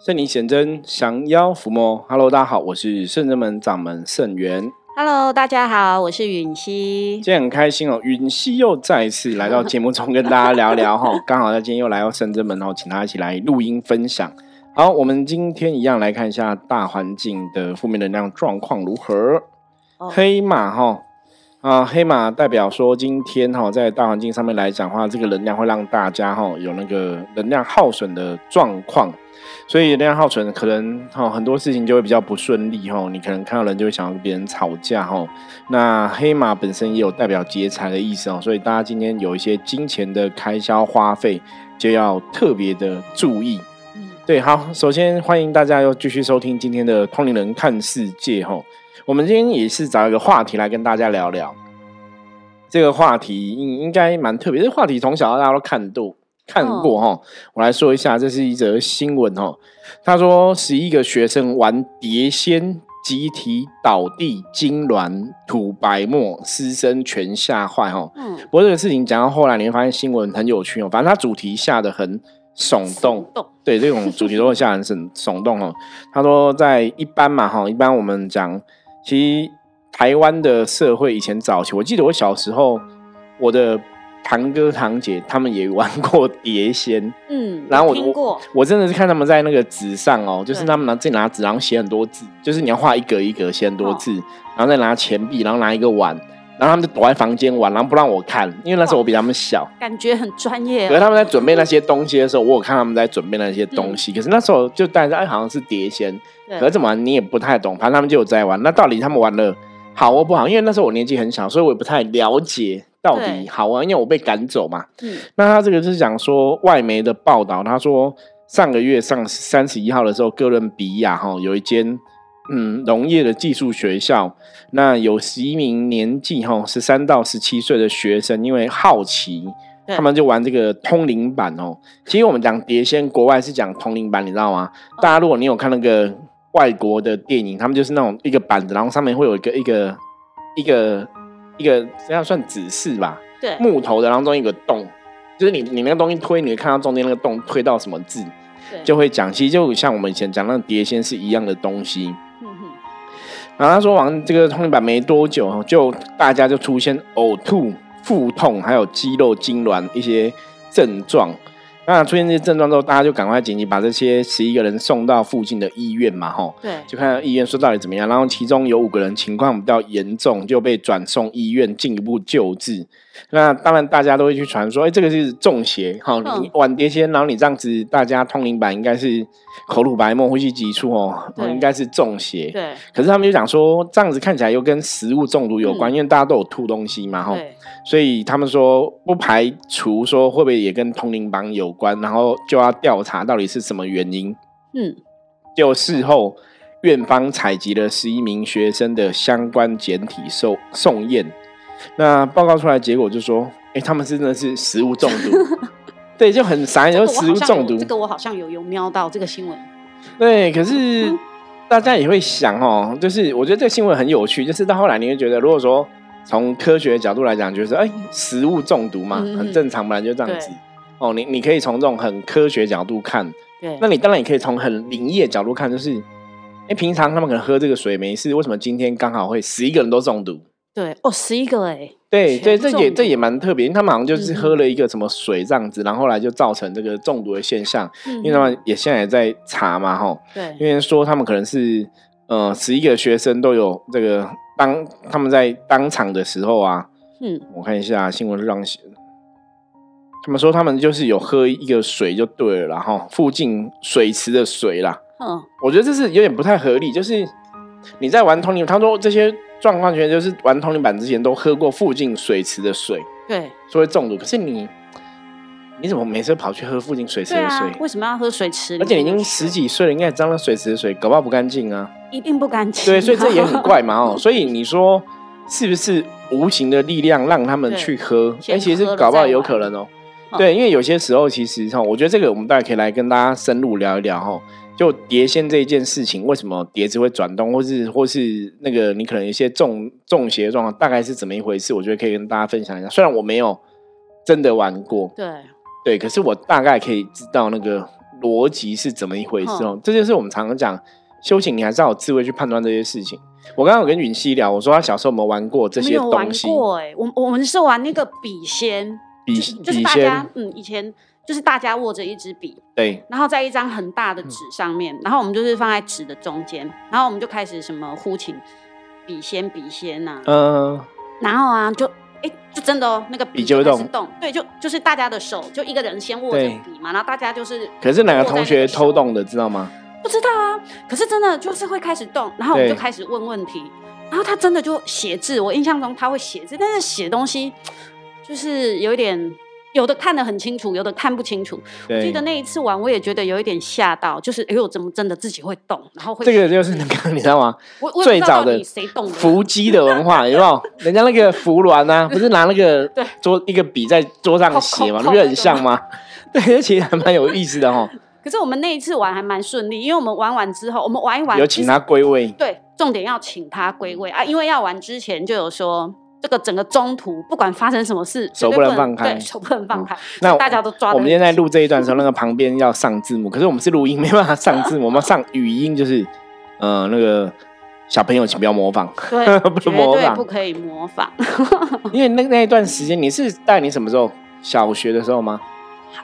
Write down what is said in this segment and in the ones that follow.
圣灵显真，降妖伏魔。Hello，大家好，我是圣真门掌门圣元。Hello，大家好，我是允熙。今天很开心哦，允熙又再一次来到节目中跟大家聊聊哈。刚好他今天又来到圣真门哦，请他一起来录音分享。好，我们今天一样来看一下大环境的负面能量状况如何。哦黑马哈啊，黑马代表说今天哈在大环境上面来讲的话，这个能量会让大家哈有那个能量耗损的状况，所以能量耗损可能哈很多事情就会比较不顺利哈，你可能看到人就会想要跟别人吵架哈。那黑马本身也有代表劫财的意思哦，所以大家今天有一些金钱的开销花费就要特别的注意。嗯对，好，首先欢迎大家又继续收听今天的《通灵人看世界》哈。我们今天也是找一个话题来跟大家聊聊。这个话题应应该蛮特别，这个话题从小到大都看过看过哈。我来说一下，这是一则新闻哦。他说，十一个学生玩碟仙，集体倒地痉挛、吐白沫，师生全吓坏哈。嗯，不过这个事情讲到后来，你会发现新闻很有趣哦。反正它主题下的很耸动，动，对这种主题都会吓人耸耸动哦。他说，在一般嘛哈，一般我们讲，其实台湾的社会以前早期，我记得我小时候，我的堂哥堂姐他们也玩过碟仙，嗯，然后我我真的是看他们在那个纸上哦，就是他们拿自己拿纸，然后写很多字，就是你要画一格一格写很多字，然后再拿钱币，然后拿一个碗，然后他们就躲在房间玩，然后不让我看，因为那时候我比他们小。感觉很专业哦。可是他们在准备那些东西的时候，我有看他们在准备那些东西。可是那时候就大家哎，好像是碟仙，可是怎么玩你也不太懂。反正他们就有在玩。那到底他们玩的好或不好？因为那时候我年纪很小，所以我也不太了解到底好玩。因为我被赶走嘛。嗯那他这个就是讲说外媒的报道，他说上个月上三十一号的时候，哥伦比亚哈有一间嗯农业的技术学校，那有十一名年纪哈十三到十七岁的学生，因为好奇。他们就玩这个通灵版哦。其实我们讲碟仙，国外是讲通灵版，你知道吗？大家如果你有看那个外国的电影，他们就是那种一个板子，然后上面会有一个一个一个一个这样算指示吧，对，木头的，然后中间有个洞，就是你你那个东西推，你会看到中间那个洞推到什么字，对就会讲。其实就像我们以前讲那个碟仙是一样的东西。然后他说玩这个通灵板没多久，就大家就出现呕吐、腹痛，还有肌肉痉挛一些症状。那出现这些症状之后，大家就赶快紧急把这些十一个人送到附近的医院嘛，吼，对，就看医院说到底怎么样。然后其中有五个人情况比较严重，就被转送医院进一步救治。那当然大家都会去传说，哎、这个是中邪，哈、嗯。你玩碟仙，然后你这样子，大家通灵版应该是口吐白沫、呼吸急促哦，对。应该是中邪。对，可是他们就讲说，这样子看起来又跟食物中毒有关，嗯。因为大家都有吐东西嘛，哈，对，所以他们说不排除说会不会也跟通灵榜有关，然后就要调查到底是什么原因。嗯，就事后，院方采集了十一名学生的相关简体送送验，那报告出来结果就说，哎、他们是真的是食物中毒，对，就很傻眼，就这个我食物中毒。这个我好像有有瞄到这个新闻。对，可是嗯。大家也会想哦，就是我觉得这个新闻很有趣，就是到后来你会觉得，如果说从科学的角度来讲，就是哎，食物中毒嘛，很正常，本来就这样子。哦，你你可以从这种很科学角度看，对，那你当然也可以从很灵异的角度看，就是哎，平常他们可能喝这个水没事，为什么今天刚好会十一个人都中毒？对，哦，十一个哎，对对，这也这也蛮特别，因为他们好像就是嗯喝了一个什么水这样子，然后后来就造成这个中毒的现象，因因为他们也现在也在查嘛，吼。对。因为说他们可能是呃十一个学生都有这个当他们在当场的时候啊，嗯我看一下新闻是这样写的，他们说他们就是有喝一个水就对了啦，然后附近水池的水啦，嗯我觉得这是有点不太合理，就是你在玩通灵，他说这些状况全就是玩通灵版之前都喝过附近水池的水，对所以中毒，可是你。你怎么每次跑去喝附近水池对的水？啊，为什么要喝水池里而且你已经面的水？十几岁了，应该也知道那水池的水搞不好不干净啊。一定不干净。对，所以这也很怪嘛 哦。所以你说是不是无形的力量让他们对去喝？哎、先其实喝了搞不好再玩有可能哦。嗯对，因为有些时候其实哈，我觉得这个我们大家可以来跟大家深入聊一聊哈。就碟仙这一件事情，为什么碟子会转动，或是或是那个你可能一些中中邪的状况，大概是怎么一回事？我觉得可以跟大家分享一下。虽然我没有真的玩过，对，对，可是我大概可以知道那个逻辑是怎么一回事哦。这就是我们常常讲修行，你还是要有智慧去判断这些事情。我刚刚有跟允熙聊，我说他小时候有没有玩过这些我们有玩东西？过哎、我我们是玩那个笔仙，笔就是笔大家仙，嗯以前就是大家握着一支笔，对，然后在一张很大的纸上面，然后我们就是放在纸的中间，然后我们就开始什么呼请笔仙笔仙呐、嗯、然后啊就哎就真的哦那个笔就会动动，对，就就是大家的手就一个人先握着笔嘛，然后大家就是可是哪个同学偷动的，知道吗？不知道啊，可是真的就是会开始动，然后我们就开始问问题，然后他真的就写字，我印象中他会写字，但是写东西就是有一点。有的看得很清楚，有的看不清楚。我记得，那一次玩，我也觉得有一点吓到，就是哎呦，怎么真的自己会动，然后会这个就是那个你知道吗？我我最早的伏击的文化 有没有？人家那个服鸾啊，不是拿那个对桌一个笔在桌上写嘛，不觉得很像吗？对，这其实还蛮有意思的哦。可是我们那一次玩还蛮顺利，因为我们玩完之后，我们玩一玩，有请他归位，对，重点要请他归位啊，因为要玩之前就有说，这个整个中途不管发生什么事，手不能放开对，手不能放开。那大家都抓得我们现在录这一段的时候，那个旁边要上字幕，可是我们是录音，没办法上字幕，我们要上语音，就是呃那个小朋友请不要模仿，对，不模仿对不可以模仿。因为那那一段时间你是带你什么时候？小学的时候吗？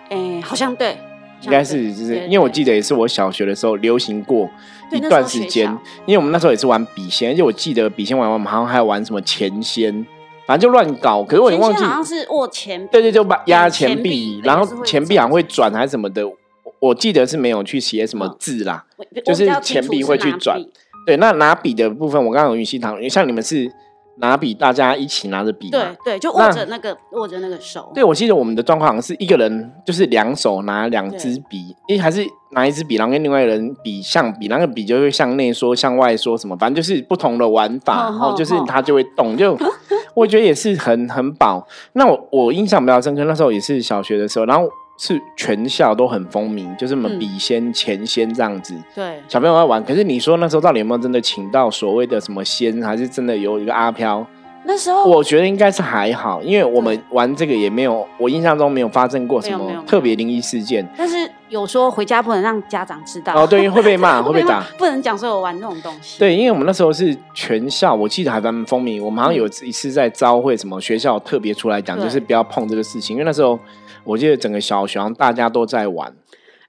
哎，好像对，应该是就是因为我对记得也是我小学的时候流行过一段时间，因为我们那时候也是玩笔仙，而且我记得笔仙玩完，我们好像还有玩什么钱仙，反正就乱搞。可是我也忘记好像是握钱，对对，就把压钱钱币币，然后钱币好像会转还是什么的，我我记得是没有去写什么嗯字啦。我就是钱币会去转对，那拿笔的部分，我刚刚有云溪堂，像你们是拿笔，大家一起拿着笔对对，就握着那个握着那个手，对，我记得我们的状况好像是一个人就是两手拿两支笔，因为，还是拿一支笔，然后跟另外一个人比象笔，那个笔就会向内缩、向外缩什么，反正就是不同的玩法，然后就是哼它就会动，就 我觉得也是很很饱。那我我印象比较深刻，那时候也是小学的时候，然后是全校都很风靡，就是什么嗯笔仙、钱仙这样子。对，小朋友在玩，可是你说那时候到底有没有真的请到所谓的什么仙，还是真的有一个阿飘？那时候我觉得应该是还好，因为我们玩这个也没有，我印象中没有发生过什么特别灵异事件。但是有说回家不能让家长知道哦，对，会被骂，会被打。不能讲说有玩那种东西。对，因为我们那时候是全校，我记得还蛮风靡。我们好像有一次在招会，什么学校特别出来讲，就是不要碰这个事情。因为那时候我记得整个小学大家都在玩，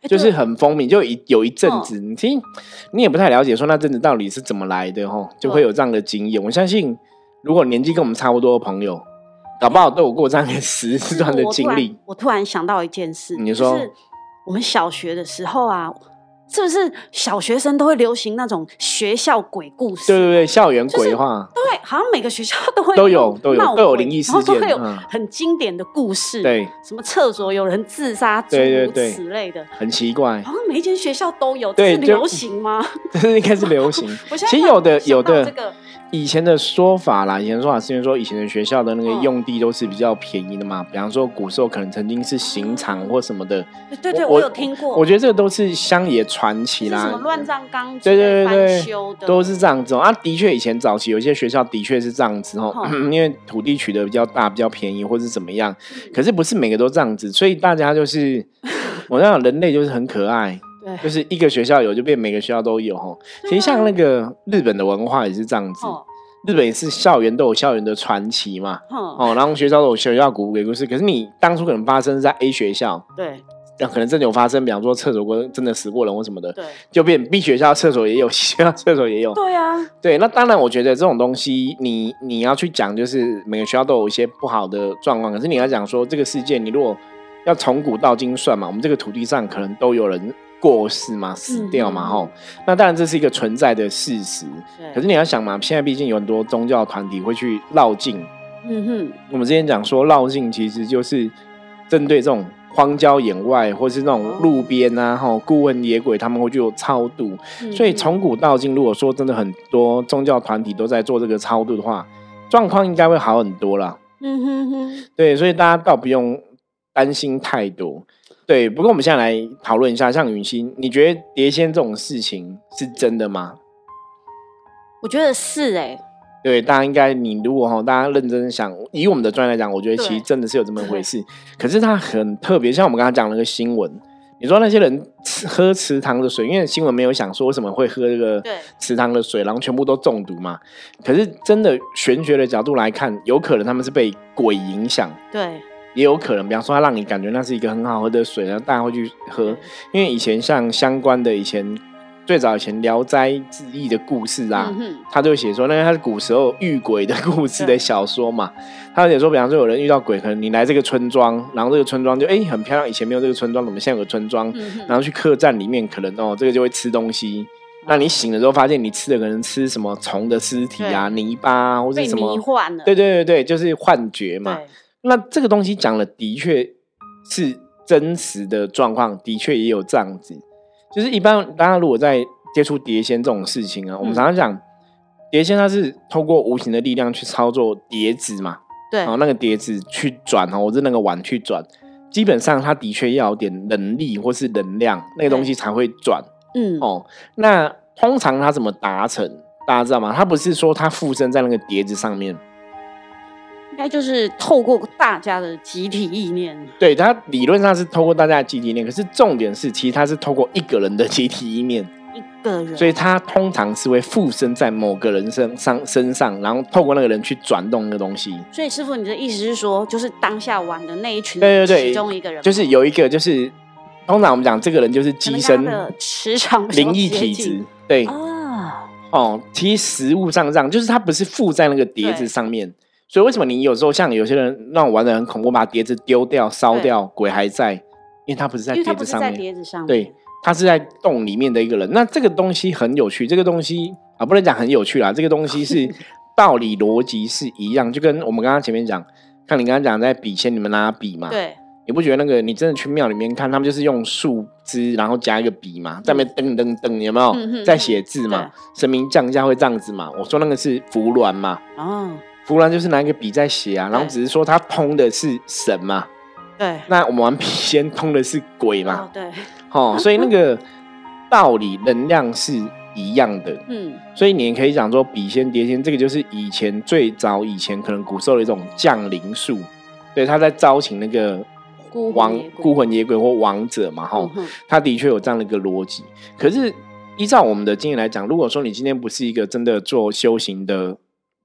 哎，就是很风靡。就一有一阵子，你听你也不太了解，说那阵子到底是怎么来的吼，就会有这样的经验。我相信，如果年纪跟我们差不多的朋友，搞不好都有过这样的时是段的经历。我突然想到一件事，你说就是我们小学的时候啊，是不是小学生都会流行那种学校鬼故事？对对对，校园就是鬼话，对，好像每个学校都会都有都有都有灵异事然后都会有很经典的故事，，对，什么厕所有人自杀，诸如对对对。此类的，很奇怪，好像每一间学校都有，对就这是流行吗？这是应该是流行。其实有的有的这个。以前的说法啦，以前的说法是因为说以前的学校的那个嗯用地都是比较便宜的嘛，比方说古时候可能曾经是刑场或什么的。对对，我我有听过，我觉得这个都是乡野传奇啦。什么，乱葬岗之对对对对翻修的，都是这样子哦。啊，的确以前早期有些学校的确是这样子哦，嗯因为土地取得比较大、比较便宜或是怎么样，可是不是每个都这样子，所以大家就是 我想人类就是很可爱。对，就是一个学校有，就变每个学校都有哈。其实像那个日本的文化也是这样子，哦，日本也是校园都有校园的传奇嘛，哼，哦，然后学校都有学校古鬼故事。可是你当初可能发生在 A 学校，对那可能真的有发生，比方说厕所过真的死过人或什么的，对就变 B 学校厕所也有，C 学校厕所也有。对啊，对，那当然，我觉得这种东西你你要去讲，就是每个学校都有一些不好的状况。可是你要讲说这个世界，你如果要从古到今算嘛，我们这个土地上可能都有人过世嘛，死掉嘛，嗯吼、那当然这是一个存在的事实。对，可是你要想嘛，现在毕竟有很多宗教团体会去绕境。嗯哼，我们之前讲说绕境其实就是针对这种荒郊野外或是那种哦路边啊，吼孤魂野鬼，他们会去有超度。嗯所以哼从古到今，如果说真的很多宗教团体都在做这个超度的话，状况应该会好很多啦。嗯哼哼，对，所以大家倒不用担心太多。对，不过我们现在来讨论一下，像云溪，你觉得碟仙这种事情是真的吗？我觉得是哎，对，大家应该，你如果哈，大家认真想，以我们的专业来讲，我觉得其实真的是有这么一回事。可是它很特别，像我们刚刚讲那个新闻，你说那些人吃喝池塘的水，因为新闻没有想说为什么会喝这个对池塘的水，然后全部都中毒嘛？可是真的玄学的角度来看，有可能他们是被鬼影响，对，也有可能，比方说他让你感觉那是一个很好喝的水，然后大家会去喝。因为以前像相关的以前最早以前《聊斋志异》的故事啊，嗯，他就写说，那个他是古时候遇鬼的故事的小说嘛。他会写说，比方说有人遇到鬼，可能你来这个村庄，然后这个村庄就哎、很漂亮，以前没有这个村庄，怎么现在有个村庄，嗯，然后去客栈里面，可能哦这个就会吃东西。那你醒了之后，发现你吃的可能吃什么虫的尸体啊、泥巴啊，或者什么对对对对，就是幻觉嘛。那这个东西讲了的确是真实的状况，的确也有这样子。就是一般大家如果在接触碟仙这种事情啊，我们嗯常常讲碟仙它是透过无形的力量去操作碟子嘛，对然后那个碟子去转哦，或者那个碗去转，基本上它的确要有点能力或是能量，那个东西才会转嗯，哦。那通常它怎么达成？大家知道吗？它不是说它附身在那个碟子上面，应该就是透过大家的集体意念，对，它理论上是透过大家的集体意念，可是重点是，其实它是透过一个人的集体意念，一个人，所以它通常是会附身在某个人身上身上，然后透过那个人去转动那个东西。所以师傅，你的意思是说，就是当下玩的那一群对对对其中一个人，就是有一个，就是通常我们讲这个人就是机身磁场灵异体质，对啊，哦，其实实物上这样，就是它不是附在那个碟子上面。所以为什么你有时候像有些人让我玩的很恐怖，把碟子丢掉、烧掉，鬼还在，因为他不是在碟子上面。碟子上面，对，他是在洞里面的一个人。那这个东西很有趣，这个东西啊，不能讲很有趣啦，这个东西是 道理逻辑是一样，就跟我们刚刚前面讲，看你刚刚讲在笔仙，你们拿笔嘛，对。你不觉得那个你真的去庙里面看，他们就是用树枝，然后加一个笔嘛，在那边噔噔噔，有没有？嗯在写字嘛？神明降价会这样子嘛？我说那个是符鸾嘛，哦，符鸾就是拿一个笔在写啊，然后只是说他通的是神嘛，对。那我们玩笔仙通的是鬼嘛。哦，，对，哦，所以那个道理能量是一样的，嗯，所以你也可以讲说笔仙碟仙，这个就是以前最早以前可能古时候的一种降临术，对，他在招请那个孤魂王孤魂野鬼或王者嘛，哈、嗯。他的确有这样的一个逻辑。可是依照我们的经验来讲，如果说你今天不是一个真的做修行的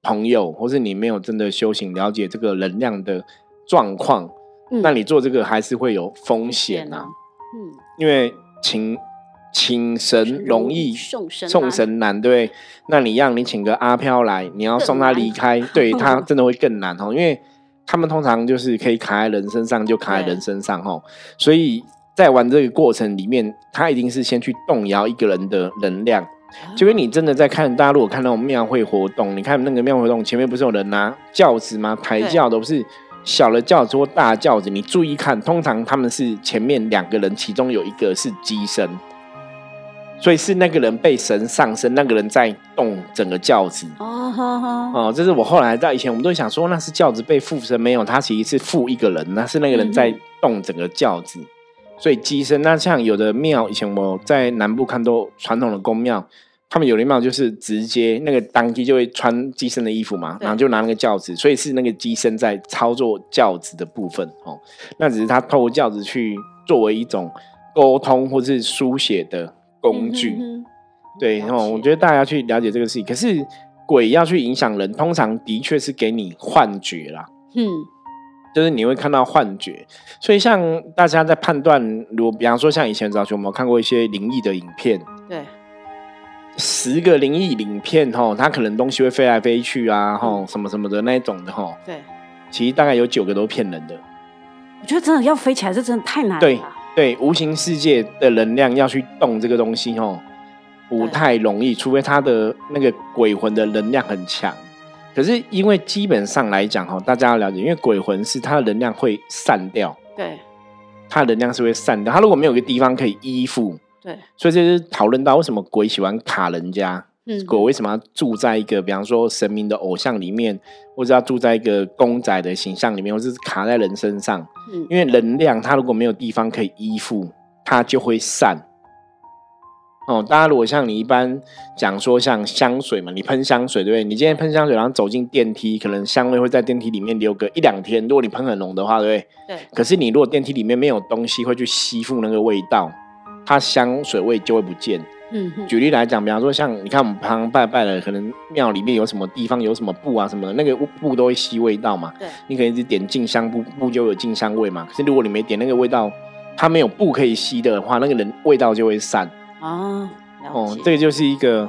朋友，或是你没有真的修行了解这个能量的状况，嗯那你做这个还是会有风险啊。嗯，因为请请神容易送神送难神难，对？那你让你请个阿飘来，你要送他离开，对 他真的会更难哦，因为他们通常就是可以卡在人身上就卡在人身上哦，所以在玩这个过程里面，他一定是先去动摇一个人的能量。就跟你真的在看，大家如果看那种庙会活动，你看那个庙会活动前面不是有人拿轿子吗？抬轿的不是小的轿子或大轿子，你注意看，通常他们是前面两个人，其中有一个是机身，所以是那个人被神上身，那个人在动整个轿子。哦这是我后来在以前我们都想说那是轿子被附身，没有，他其实是附一个人，那是那个人在嗯动整个轿子。所以机身，那像有的庙，以前我在南部看都传统的宫庙，他们有的庙就是直接那个当机就会穿机身的衣服嘛，然后就拿那个轿子，所以是那个机身在操作轿子的部分哦。那只是他透过轿子去作为一种沟通或是书写的工具。嗯哼对哦，了解我觉得大家要去了解这个事情。可是鬼要去影响人，通常的确是给你幻觉啦，嗯，就是你会看到幻觉。所以像大家在判断，如果比方说像以前早期我们有看过一些灵异的影片，对，十个灵异影片吼，它可能东西会飞来飞去啊，吼嗯什么什么的那一种的吼，对，其实大概有九个都骗人的。我觉得真的要飞起来，这真的太难了对啦。对，无形世界的能量要去动这个东西哦，不太容易，除非他的那个鬼魂的能量很强。可是因为基本上来讲哈，大家要了解，因为鬼魂是它的能量会散掉，对它的能量是会散掉。它如果没有一个地方可以依附，对，所以这是讨论到为什么鬼喜欢卡人家，嗯，鬼为什么要住在一个比方说神明的偶像里面，或者要住在一个公仔的形象里面，或者是卡在人身上。嗯因为能量它如果没有地方可以依附，它就会散。哦，大家如果像你一般讲说像香水嘛，你喷香水对不对？你今天喷香水，然后走进电梯，可能香味会在电梯里面留个一两天。如果你喷很浓的话，对不对？对，可是你如果电梯里面没有东西会去吸附那个味道，它香水味就会不见。嗯哼，举例来讲，比方说像你看我们旁拜拜的，可能庙里面有什么地方有什么布啊什么的，那个布都会吸味道嘛。对，你可能一直点静香布，布就有静香味嘛。可是如果你没点那个味道，它没有布可以吸的话，那个人味道就会散。哦，了哦，这个就是一个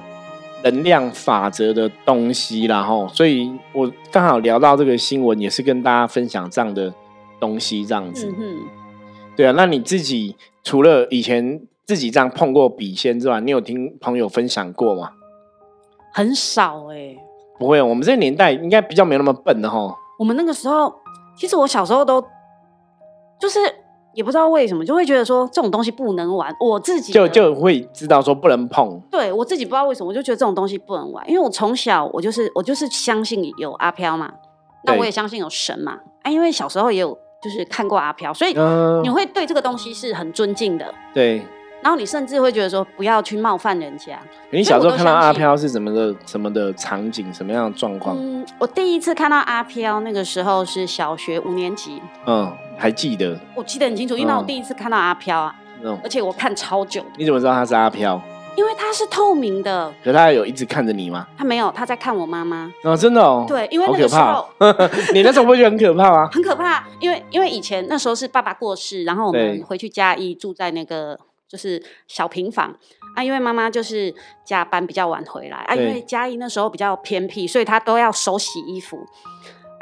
能量法则的东西啦，吼。所以我刚好聊到这个新闻，也是跟大家分享这样的东西，这样子。嗯哼，对啊，那你自己除了以前自己这样碰过笔仙之外，你有听朋友分享过吗？很少哎、不会，我们这个年代应该比较没有那么笨的吼。我们那个时候，其实我小时候都就是也不知道为什么，就会觉得说这种东西不能玩。我自己就的就会知道说不能碰。对我自己不知道为什么，我就觉得这种东西不能玩，因为我从小我就是我就是相信有阿飘嘛，那我也相信有神嘛啊，因为小时候也有就是看过阿飘，所以嗯你，会对这个东西是很尊敬的，对。然后你甚至会觉得说不要去冒犯人家。你小时候看到阿飘是什么的什么的场景，什么样的状况？嗯，我第一次看到阿飘那个时候是小学五年级，嗯，还记得？我记得很清楚，因为嗯我第一次看到阿飘啊，嗯，而且我看超久，你怎么知道他是阿飘？因为它是透明的，可他有一直看着你吗？他没有他在看我妈妈，哦，真的哦。对，因为那个时候哦。你那时候不会觉得很可怕吗？很可怕，因为因为以前那时候是爸爸过世，然后我对们回去嘉义住在那个就是小平房啊，因为妈妈就是加班比较晚回来啊，因为嘉义那时候比较偏僻，所以她都要手洗衣服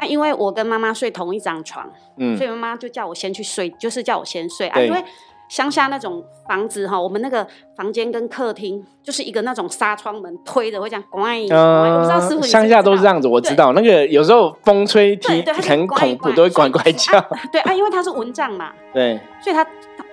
啊，因为我跟妈妈睡同一张床，嗯所以妈妈就叫我先去睡，就是叫我先睡啊，因为。乡下那种房子哈，我们那个房间跟客厅就是一个那种纱窗门推的，会这样咣一，我不知道师傅你是不是乡下都是这样子，我知道。那个有时候风吹踢对对，很恐怖，都会呱呱叫。对啊，因为它是蚊帐嘛，对所以他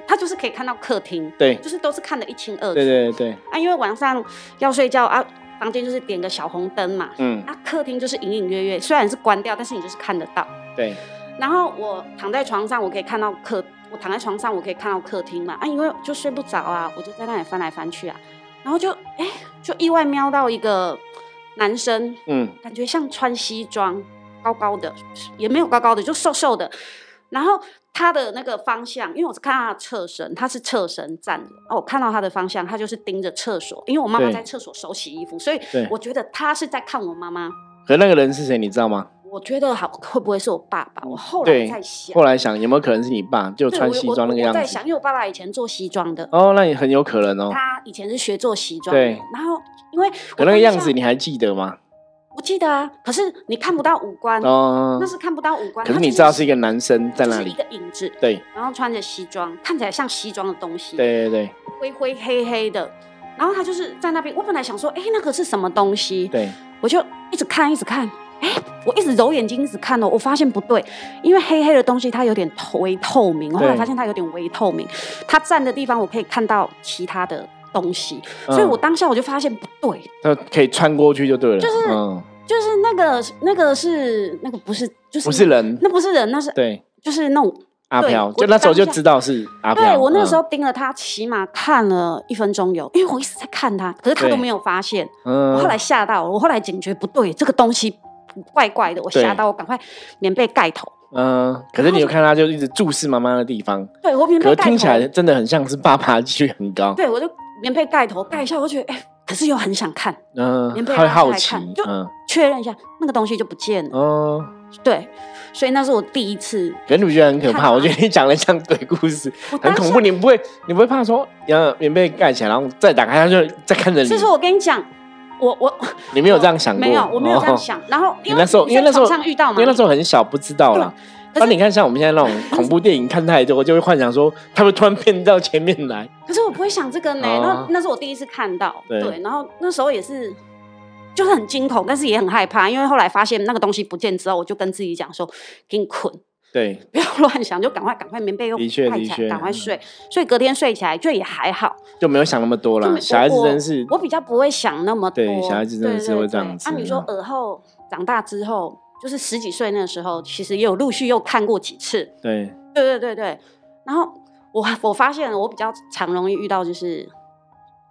他他就是可以看到客厅，对就是都是看得一清二楚。对对对，啊，因为晚上要睡觉啊，房间就是点个小红灯嘛，嗯，啊，客厅就是隐隐约约，虽然是关掉，但是你就是看得到。对，然后我躺在床上，我可以看到客，我躺在床上，我可以看到客厅嘛，啊，因为就睡不着啊，我就在那里翻来翻去啊，然后就哎，就意外瞄到一个男生，嗯感觉像穿西装，高高的，也没有高高的，就瘦瘦的。然后他的那个方向，因为我是看他的侧身，他是侧身站着。哦，我看到他的方向，他就是盯着厕所，因为我妈妈在厕所手洗衣服，所以我觉得他是在看我妈妈。可那个人是谁，你知道吗？我觉得好会不会是我爸爸？我后来在想，后来想有没有可能是你爸，就穿西装那个样子？我在想，因为我爸爸以前做西装的，哦，那也很有可能哦。他以前是学做西装的。对然后因为我那个样子你还记得吗？我记得啊，可是你看不到五官，哦那，是看不到五官。可是你知道是一个男生在那里就是一，个影子，对。然后穿着西装，看起来像西装的东西，，对对对。灰灰黑黑的。然后他就是在那边，我本来想说，哎，那个是什么东西？对，我就一直看，一直看，哎，我一直揉眼睛，一直看哦，我发现不对，因为黑黑的东西它有点透微透明，我后来发现它有点微透明，它站的地方我可以看到其他的东西，嗯。所以我当下我就发现不对，他可以穿过去就对了，就是嗯，就是那个那个是那个不是就是不是人，那不是人，那是对，就是那种阿飘，就那时候就知道是阿飘。对我那时候嗯，盯了他，起码看了一分钟有，因为我一直在看他，可是他都没有发现。嗯。我后来吓到，我后来警觉不对，这个东西怪怪的，我吓到，我赶快棉被盖头。嗯，可是你有看他就一直注视妈妈的地方，对我棉被盖头，听起来真的很像是爸爸几率很高，对我就棉被盖头盖一下，我就觉得哎、可是又很想看，嗯，棉被好奇看，就嗯，确认一下那个东西就不见了。哦，对，所以那是我第一次，可是你不觉得很可怕？我觉得你讲的像鬼故事，很恐怖。你不会，你不会怕说，呃，棉被盖起来，然后再打开，它就再看着你其。实我跟你讲，我我 你没有这样想过？没有，我没有这样哦想。然后因为那时候因为那时候上遇到嘛，因为那时候很小，不知道啦。可是那你看，像我们现在那种 恐怖电影看太多，就会幻想说他会突然变到前面来。可是我不会想这个呢，哦。那那是我第一次看到，对。然后那时候也是，就是很惊恐，但是也很害怕，因为后来发现那个东西不见之后，我就跟自己讲说，给你捆，对，不要乱想，就赶快赶快棉被又盖起来，赶快睡，所以隔天睡起来就也还好，就没有想那么多啦。小孩子真是我比较不会想那么多，对小孩子真的是会这样子那啊，你说嗯尔后长大之后，就是十几岁那个时候，其实也有陆续又看过几次，对，对对对对，然后我我发现我比较常容易遇到就是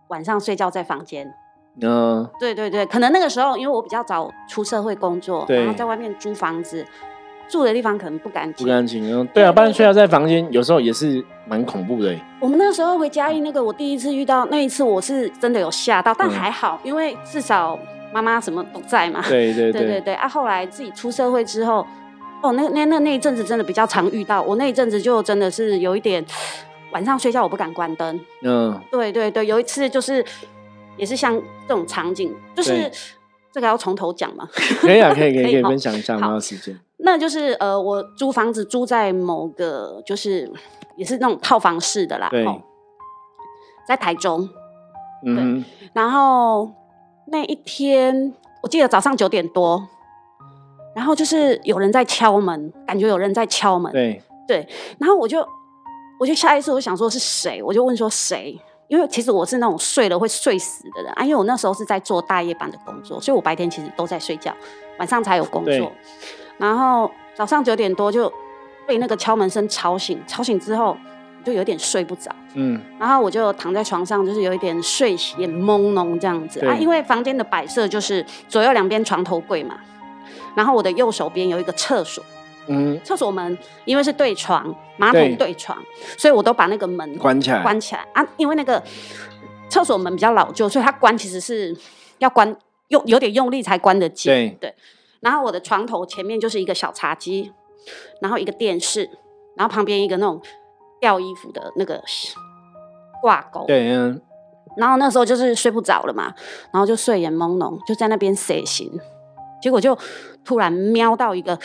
晚上睡觉在房间。嗯，对对对，可能那个时候因为我比较早出社会工作，然后在外面租房子，住的地方可能不干净。不干净。嗯，对啊，不然睡觉在房间有时候也是蛮恐怖的欸。我们那个时候回嘉义，那个我第一次遇到那一次，我是真的有吓到，但嗯还好，因为至少妈妈什么都在嘛。对对 对对对啊！后来自己出社会之后，哦，那那那那一阵子真的比较常遇到，我那一阵子就真的是有一点 晚上睡觉我不敢关灯。嗯，对对对，有一次就是也是像这种场景，就是对这个要从头讲嘛。可以啊，可以可以可以分享一下，好没有时间。那就是呃，我租房子租在某个就是也是那种套房式的啦，对哦在台中。嗯，然后那一天我记得早上九点多，然后就是有人在敲门，感觉有人在敲门，对对，然后我就我就下意识我想说是谁，我就问说谁。因为其实我是那种睡了会睡死的人啊，因为我那时候是在做大夜班的工作，所以我白天其实都在睡觉，晚上才有工作。然后早上九点多就被那个敲门声吵醒，吵醒之后就有点睡不着，嗯，然后我就躺在床上，就是有一点睡眼朦胧这样子。啊。因为房间的摆设就是左右两边床头柜嘛，然后我的右手边有一个厕所，嗯，厕所门因为是对床，马对桶对。床，所以我都把那个门关起来，关起来。啊。因为那个厕所门比较老旧，所以它关其实是要关用有点用力才关得紧。对，然后我的床头前面就是一个小茶几，然后一个电视，然后旁边一个那种吊衣服的那个挂钩。对，啊，然后那时候就是睡不着了嘛，然后就睡眼朦胧，就在那边睡醒，结果就突然瞄到一个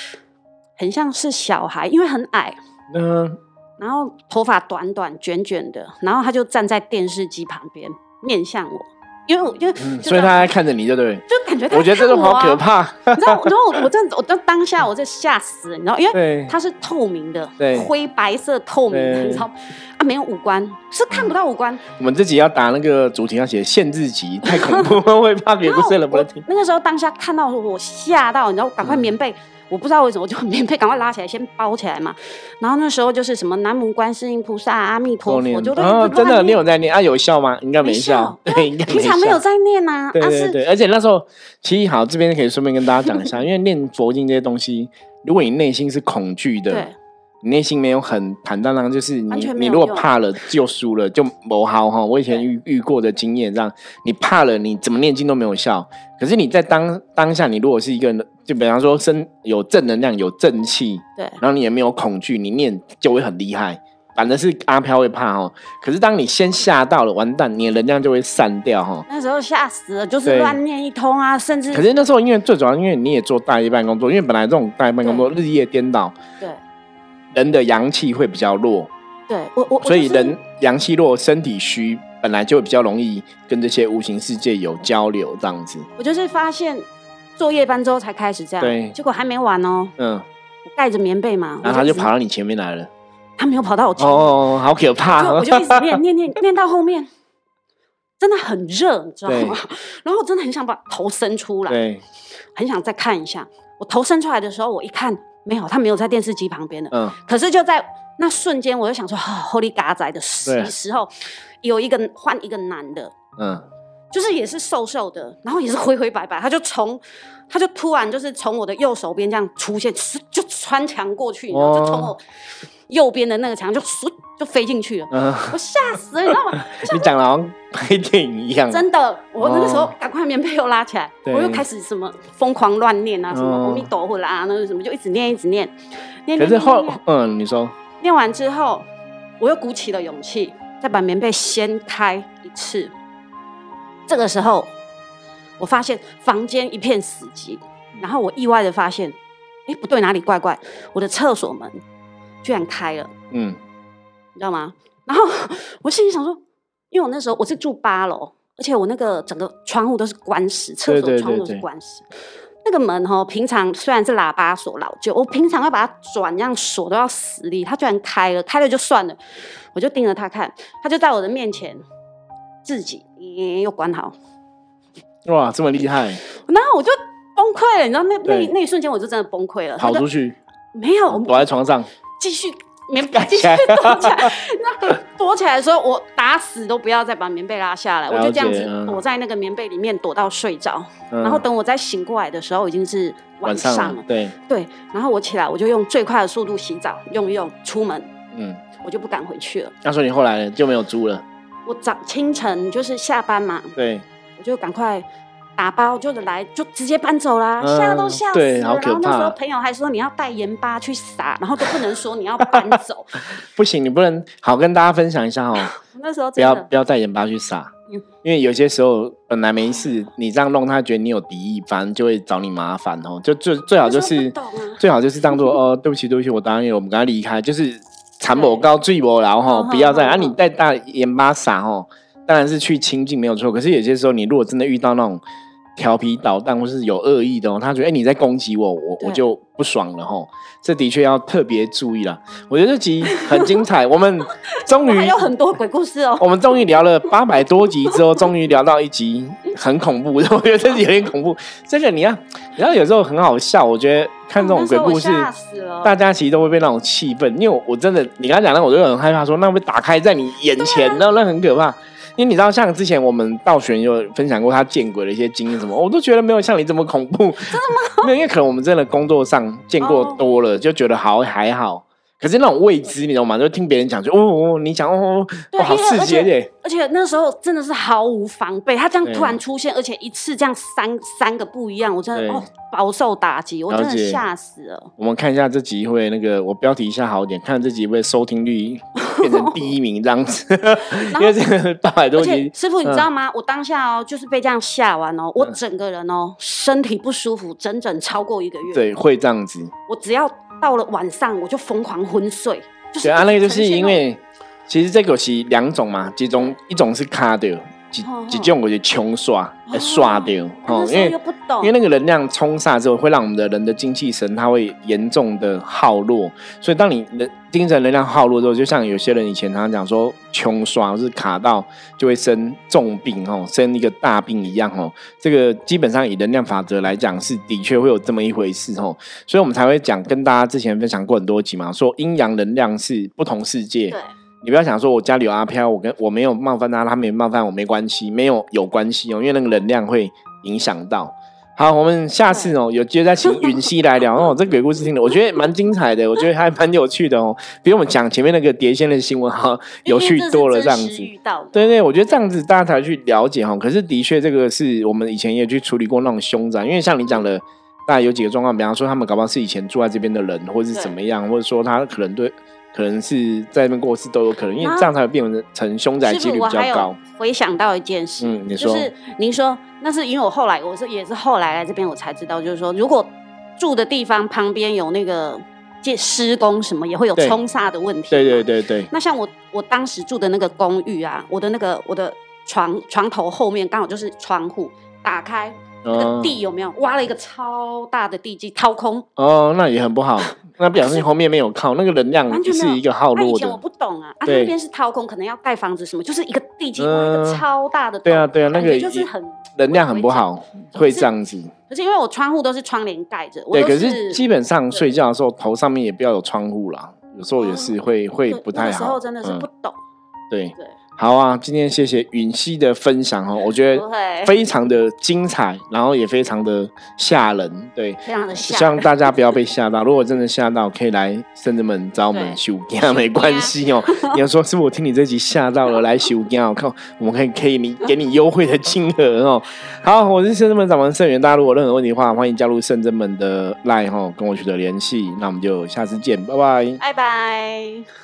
很像是小孩，因为很矮，嗯，然后头发短短卷卷的，然后他就站在电视机旁边面向我，因为我因为嗯就所以他在看着你，对不对？就感觉他我觉得这种看我啊好可怕。你知道，然后我我真的我当当下我就吓死了，你知道，因为对，它是透明的，对灰白色透明的，对你知道啊，没有五官，是看不到五官。我们自己要打那个主题要写限制级，太恐怖，会怕别人不睡了不能听。那个时候当下看到我吓到，你知道，赶快棉被，我不知道为什么，我就棉被赶快拉起来，先包起来嘛。然后那时候就是什么南无观世音菩萨、阿弥陀佛，就都哦，真的，你有在念啊？有效吗？应该没没效效，对，应该平常没有。在念呐、啊，对对是对，而且那时候其实好，这边可以顺便跟大家讲一下，因为念佛经这些东西，如果你内心是恐惧的对，你内心没有很坦荡荡，就是你你如果怕了就输了，就不好哈。我以前遇遇过的经验，这样你怕了，你怎么念经都没有效。可是你在当当下，你如果是一个人，就比方说身有正能量、有正气，对然后你也没有恐惧，你念就会很厉害。反正是阿飘会怕哦，可是当你先吓到了，完蛋，你的能量就会散掉哈。那时候吓死了，就是乱念一通啊，甚至可是那时候，因为最主要，因为你也做大夜班工作，因为本来这种大夜班工作日夜颠倒，对人的阳气会比较弱，对，我我所以人阳气弱，身体虚，本来就会比较容易跟这些无形世界有交流，这样子。我就是发现做夜班之后才开始这样，对结果还没完哦，嗯，我盖着棉被嘛，然后他就跑到你前面来了。他没有跑到我前面，哦，好可怕！我就一直念念念 念到后面，真的很热，你知道吗？然后我真的很想把头伸出来，对，很想再看一下。我头伸出来的时候，我一看没有，他没有在电视机旁边的。嗯，可是就在那瞬间，我就想说，啊，Holy 嘎仔的时对。时候，有一个换一个男的，嗯，就是也是瘦瘦的，然后也是灰灰白白，他就从他就突然就是从我的右手边这样出现，就穿墙过去，然后就从我右边的那个墙就嗖就飞进去了，嗯，我吓死了，你知道吗？你讲的好像拍电影一样。真的，我那个时候哦赶快棉被又拉起来，对我又开始什么疯狂乱念啊，什么哦阿弥陀佛啦，那个什么就一直念一直念，念可是后嗯，你说，念完之后，我又鼓起了勇气，再把棉被掀开一次。这个时候，我发现房间一片死寂，然后我意外的发现，哎，不对，哪里怪怪？我的厕所门居然开了，嗯，你知道吗？然后我心里想说，因为我那时候我是住八楼，而且我那个整个窗户都是关死，厕所窗户都是关死。那个门哈，平常虽然是喇叭锁老旧，我平常要把它转让锁都要死力，它居然开了，开了就算了，我就盯着他看，他就在我的面前自己、嗯又关好，哇，这么厉害，然后我就崩溃了，你知道那那对那一瞬间我就真的崩溃了，跑出去，没有，我躲在床上，继续棉被继续盖起来躲起来。那躲起来的时候，我打死都不要再把棉被拉下来，我就这样子躲在那个棉被里面躲到睡着。嗯然后等我再醒过来的时候，已经是晚上了。了，对，对，然后我起来，我就用最快的速度洗澡，用一用，出门，嗯，我就不敢回去了。那说你后来就没有租了，我早清晨就是下班嘛，对，我就赶快打包，就是来就直接搬走啦，嗯吓都吓死了。对好可然后那时候朋友还说你要带盐巴去撒，然后都不能说你要搬走。不行，你不能好跟大家分享一下哦，那时候不要不要带盐巴去撒嗯，因为有些时候本来没事，你这样弄，他觉得你有敌意，反正就会找你麻烦哦。就最最好就是啊最好就是当做 哦，对不起对不起，我答应了，我们刚刚离开，就是残某高醉某然后哈不要再啊，你带大盐巴撒哦，当然是去亲近没有错，可是有些时候你如果真的遇到那种。调皮捣蛋或是有恶意的哦，他觉得哎、你在攻击我，我我就不爽了吼。这的确要特别注意了。我觉得这集很精彩，我们终于 还有很多鬼故事哦。我们终于聊了八百多集之后，终于聊到一集很恐怖的，我觉得这集有点恐怖。这个你要，你要有时候很好笑，我觉得看这种鬼故事大家其实都会被那种气氛，因为我我真的，你刚刚讲那，我就很害怕说，那会打开在你眼前，啊那那很可怕。因为你知道，像之前我们道玄有分享过他见鬼的一些经验，什么我都觉得没有像你这么恐怖。真的吗？没有，因为可能我们真的工作上见过哦多了，就觉得好还好。可是那种未知，你懂吗？就听别人讲，就哦哦，你讲哦哦，对因为刺激而且耶！而且那时候真的是毫无防备，他这样突然出现，而且一次这样三三个不一样，我真的哦饱受打击，我真的吓死了。我们看一下这集会那个，我标题一下好一点，看这集会收听率变成第一名这样子，因为这个八百多而且集，师傅，你嗯知道吗？我当下哦，就是被这样吓完哦，我整个人哦身体不舒服，整整超过一个月。对，会这样子。我只要到了晚上，我就疯狂昏睡。就是对啊，那个就是因为其实这个是两种嘛，其中一种是卡掉，一种就是冲刷哦刷掉哦，因为因为那个能量冲煞之后，会让我们的人的精气神它会严重的耗落，所以当你的精神能量耗落之后，就像有些人以前常常讲说穷刷，或是卡到就会生重病哦，生一个大病一样哦。这个基本上以能量法则来讲，是的确会有这么一回事哦，所以我们才会讲跟大家之前分享过很多集嘛，说阴阳能量是不同世界。对，你不要想说我家里有阿飘，我跟我没有冒犯他，他没冒犯我没关系，没有有关系哦，因为那个能量会影响到。好，我们下次哦有机会再请允熙来聊哦，这鬼故事听的我觉得蛮精彩的，我觉得还蛮有趣的哦，比我们讲前面那个碟仙的新闻哈有趣多了这样子。对对，我觉得这样子大家才去了解哈。可是的确，这个是我们以前也去处理过那种凶宅，因为像你讲的，大概有几个状况，比方说他们搞不好是以前住在这边的人，或者是怎么样，或者说他可能对，可能是在那边过世都有可能，因为啊这样才会变成成凶宅，几率比较高。回想到一件事，嗯你说就是您说那是因为我后来我是也是后来来这边我才知道，就是说如果住的地方旁边有那个建施工什么，也会有冲煞的问题。对对。对对，那像我我当时住的那个公寓啊，我的那个我的床床头后面刚好就是窗户，打开那个哦地有没有挖了一个超大的地基掏空？哦，那也很不好，那表示你后面没有靠，那个能量完全。是一个耗弱那以前我。不懂啊，啊那边是掏空，可能要盖房子什么，就是一个地基挖一嗯个超大的。对啊对啊那个就是很能量很不好，会这样子。可是因为我窗户都是窗帘盖着，对，可是基本上睡觉的时候头上面也不要有窗户啦，有时候也是会会不太好。那个时候真的是嗯不懂，对，对，好啊，今天谢谢允熙的分享哦，我觉得非常的精彩，然后也非常的吓人。对，非常的吓希望大家不要被吓到。如果真的吓到，可以来圣人们找我们修家，没关系哦。你要说是不是我听你这集吓到了，来修家，我看，我们可以可以你给你优惠的金额哦。好，我是圣人们掌门圣元，大家如果有任何问题的话，欢迎加入圣人们的 line 哈，跟我取得联系。那我们就下次见，拜拜。拜拜。